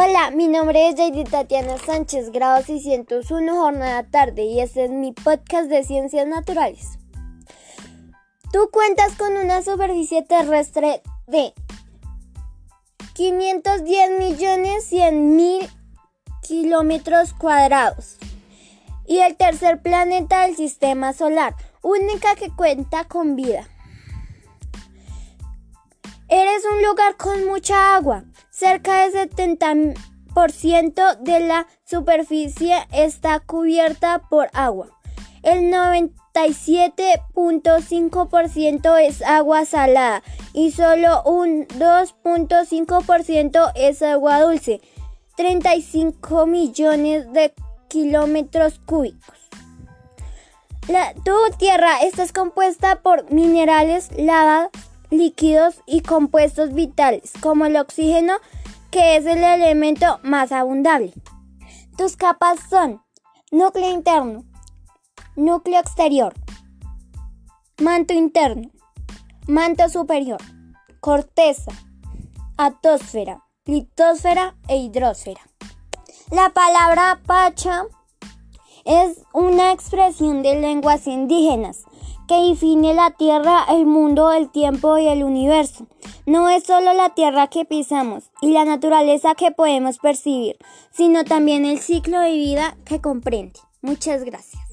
Hola, mi nombre es Jady Tatiana Sánchez, grado 601, jornada tarde, y este es mi podcast de ciencias naturales. Tú cuentas con una superficie terrestre de 510 millones 100 mil kilómetros cuadrados y el tercer planeta del sistema solar, única que cuenta con vida. Eres un lugar con mucha agua. Cerca del 70% de la superficie está cubierta por agua. El 97.5% es agua salada y solo un 2.5% es agua dulce. 35 millones de kilómetros cúbicos. La, tu tierra está compuesta por minerales, lava, líquidos y compuestos vitales, como el oxígeno, que es el elemento más abundable. Tus capas son núcleo interno, núcleo exterior, manto interno, manto superior, corteza, atmósfera, litosfera e hidrosfera. La palabra pacha es una expresión de lenguas indígenas que define la Tierra, el mundo, el tiempo y el universo. No es solo la Tierra que pisamos y la naturaleza que podemos percibir, sino también el ciclo de vida que comprende. Muchas gracias.